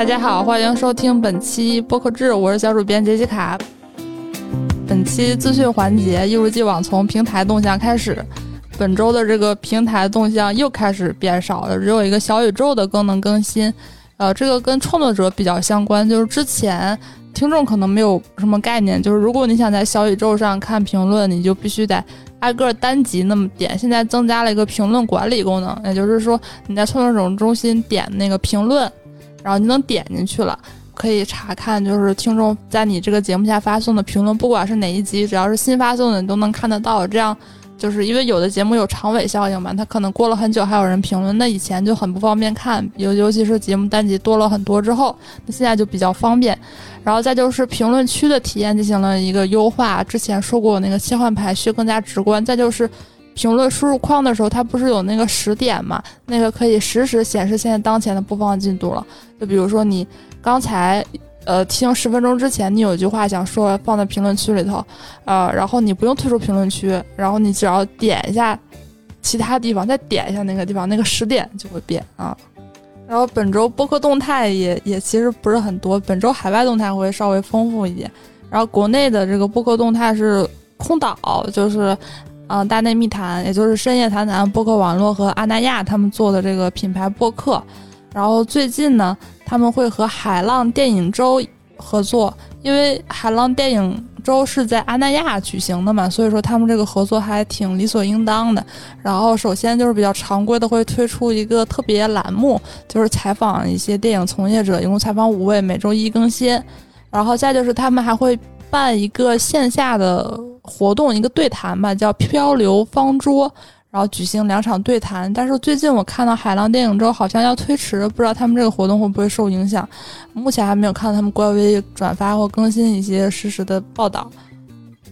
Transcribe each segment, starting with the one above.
大家好，欢迎收听本期播客志，我是小主编杰西卡。本期资讯环节一如既往从平台动向开始。本周的这个平台动向又开始变少了，只有一个小宇宙的功能更新。呃，这个跟创作者比较相关，就是之前听众可能没有什么概念，就是如果你想在小宇宙上看评论，你就必须得挨个单集那么点。现在增加了一个评论管理功能，也就是说你在创作者中心点那个评论。然后你能点进去了，可以查看，就是听众在你这个节目下发送的评论，不管是哪一集，只要是新发送的，你都能看得到。这样，就是因为有的节目有长尾效应嘛，它可能过了很久还有人评论，那以前就很不方便看，尤尤其是节目单集多了很多之后，那现在就比较方便。然后再就是评论区的体验进行了一个优化，之前说过那个切换排序更加直观。再就是。评论输入框的时候，它不是有那个时点嘛？那个可以实时显示现在当前的播放进度了。就比如说你刚才呃听十分钟之前，你有句话想说，放在评论区里头，呃，然后你不用退出评论区，然后你只要点一下其他地方，再点一下那个地方，那个时点就会变啊。然后本周播客动态也也其实不是很多，本周海外动态会稍微丰富一点。然后国内的这个播客动态是空岛，就是。嗯，大内密谈，也就是深夜谈谈播客网络和阿那亚他们做的这个品牌播客。然后最近呢，他们会和海浪电影周合作，因为海浪电影周是在阿那亚举行的嘛，所以说他们这个合作还挺理所应当的。然后首先就是比较常规的会推出一个特别栏目，就是采访一些电影从业者，一共采访五位，每周一更新。然后再就是他们还会。办一个线下的活动，一个对谈吧，叫“漂流方桌”，然后举行两场对谈。但是最近我看到海浪电影周好像要推迟，不知道他们这个活动会不会受影响。目前还没有看到他们官微转发或更新一些实时的报道。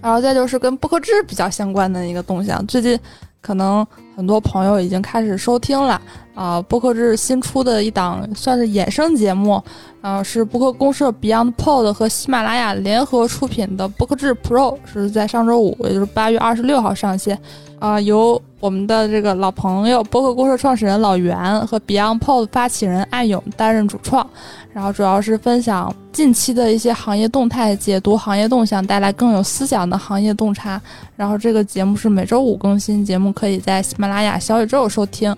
然后再就是跟播客制比较相关的一个动向，最近可能很多朋友已经开始收听了。啊，播客制新出的一档算是衍生节目，啊，是播客公社 BeyondPod 和喜马拉雅联合出品的播客制 Pro，是在上周五，也就是八月二十六号上线。啊，由我们的这个老朋友播客公社创始人老袁和 BeyondPod 发起人艾勇担任主创，然后主要是分享近期的一些行业动态，解读行业动向，带来更有思想的行业洞察。然后这个节目是每周五更新，节目可以在喜马拉雅、小宇宙收听。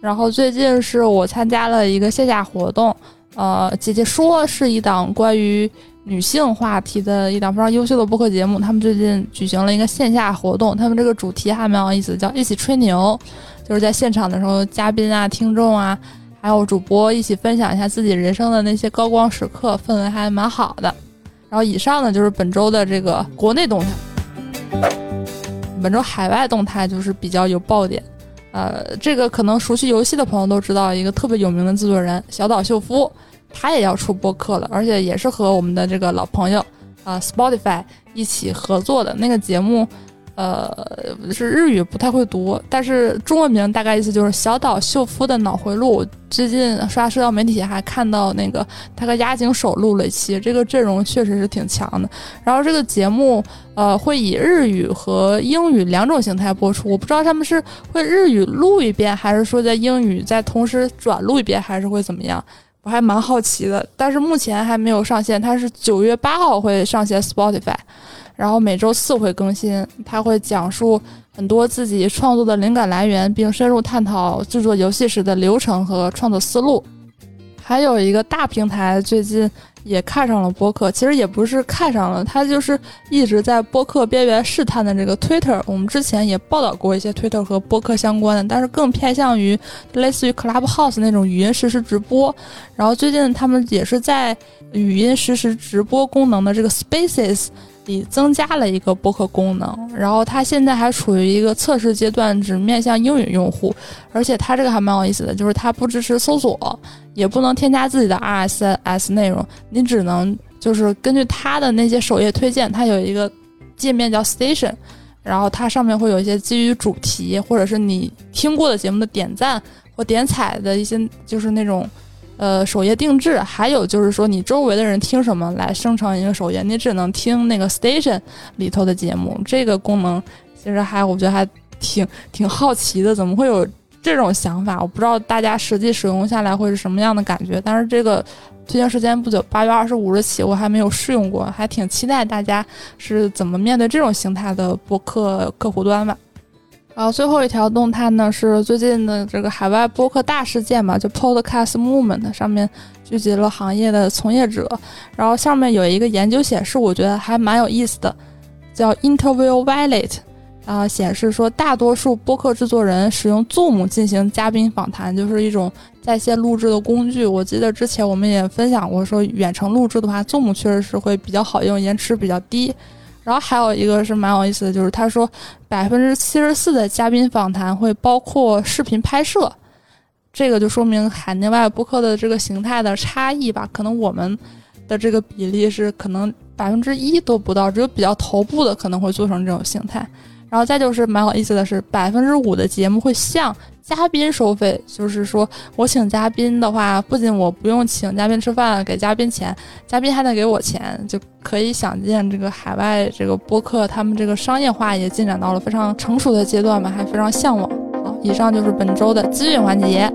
然后最近是我参加了一个线下活动，呃，姐姐说是一档关于女性话题的一档非常优秀的播客节目。他们最近举行了一个线下活动，他们这个主题还蛮有意思，叫一起吹牛，就是在现场的时候，嘉宾啊、听众啊，还有主播一起分享一下自己人生的那些高光时刻，氛围还蛮好的。然后以上呢就是本周的这个国内动态，本周海外动态就是比较有爆点。呃，这个可能熟悉游戏的朋友都知道，一个特别有名的制作人小岛秀夫，他也要出播客了，而且也是和我们的这个老朋友啊 Spotify 一起合作的那个节目。呃，是日语不太会读，但是中文名大概意思就是小岛秀夫的脑回路。最近刷社交媒体还看到那个他和押井守录了一期，这个阵容确实是挺强的。然后这个节目呃会以日语和英语两种形态播出，我不知道他们是会日语录一遍，还是说在英语再同时转录一遍，还是会怎么样？我还蛮好奇的。但是目前还没有上线，它是九月八号会上线 Spotify。然后每周四会更新，他会讲述很多自己创作的灵感来源，并深入探讨制作游戏时的流程和创作思路。还有一个大平台最近也看上了播客，其实也不是看上了，他就是一直在播客边缘试探的这个 Twitter。我们之前也报道过一些 Twitter 和播客相关的，但是更偏向于类似于 Clubhouse 那种语音实时直播。然后最近他们也是在语音实时直播功能的这个 Spaces。里增加了一个播客功能，然后它现在还处于一个测试阶段，只面向英语用户，而且它这个还蛮有意思的，就是它不支持搜索，也不能添加自己的 RSS 内容，你只能就是根据它的那些首页推荐，它有一个界面叫 Station，然后它上面会有一些基于主题或者是你听过的节目的点赞或点踩的一些，就是那种。呃，首页定制，还有就是说，你周围的人听什么来生成一个首页，你只能听那个 station 里头的节目。这个功能其实还，我觉得还挺挺好奇的，怎么会有这种想法？我不知道大家实际使用下来会是什么样的感觉。但是这个推荐时间不久，八月二十五日起，我还没有试用过，还挺期待大家是怎么面对这种形态的播客客户端吧。然后最后一条动态呢，是最近的这个海外播客大事件嘛，就 Podcast Movement 上面聚集了行业的从业者，然后上面有一个研究显示，我觉得还蛮有意思的，叫 Interview Violet。啊，显示说大多数播客制作人使用 Zoom 进行嘉宾访谈，就是一种在线录制的工具。我记得之前我们也分享过，说远程录制的话，Zoom 确实是会比较好用，延迟比较低。然后还有一个是蛮有意思的，就是他说百分之七十四的嘉宾访谈会包括视频拍摄，这个就说明海内外播客的这个形态的差异吧。可能我们的这个比例是可能百分之一都不到，只有比较头部的可能会做成这种形态。然后再就是蛮有意思的是，百分之五的节目会向嘉宾收费，就是说我请嘉宾的话，不仅我不用请嘉宾吃饭给嘉宾钱，嘉宾还得给我钱，就可以想见这个海外这个播客他们这个商业化也进展到了非常成熟的阶段吧，还非常向往。好，以上就是本周的资讯环节。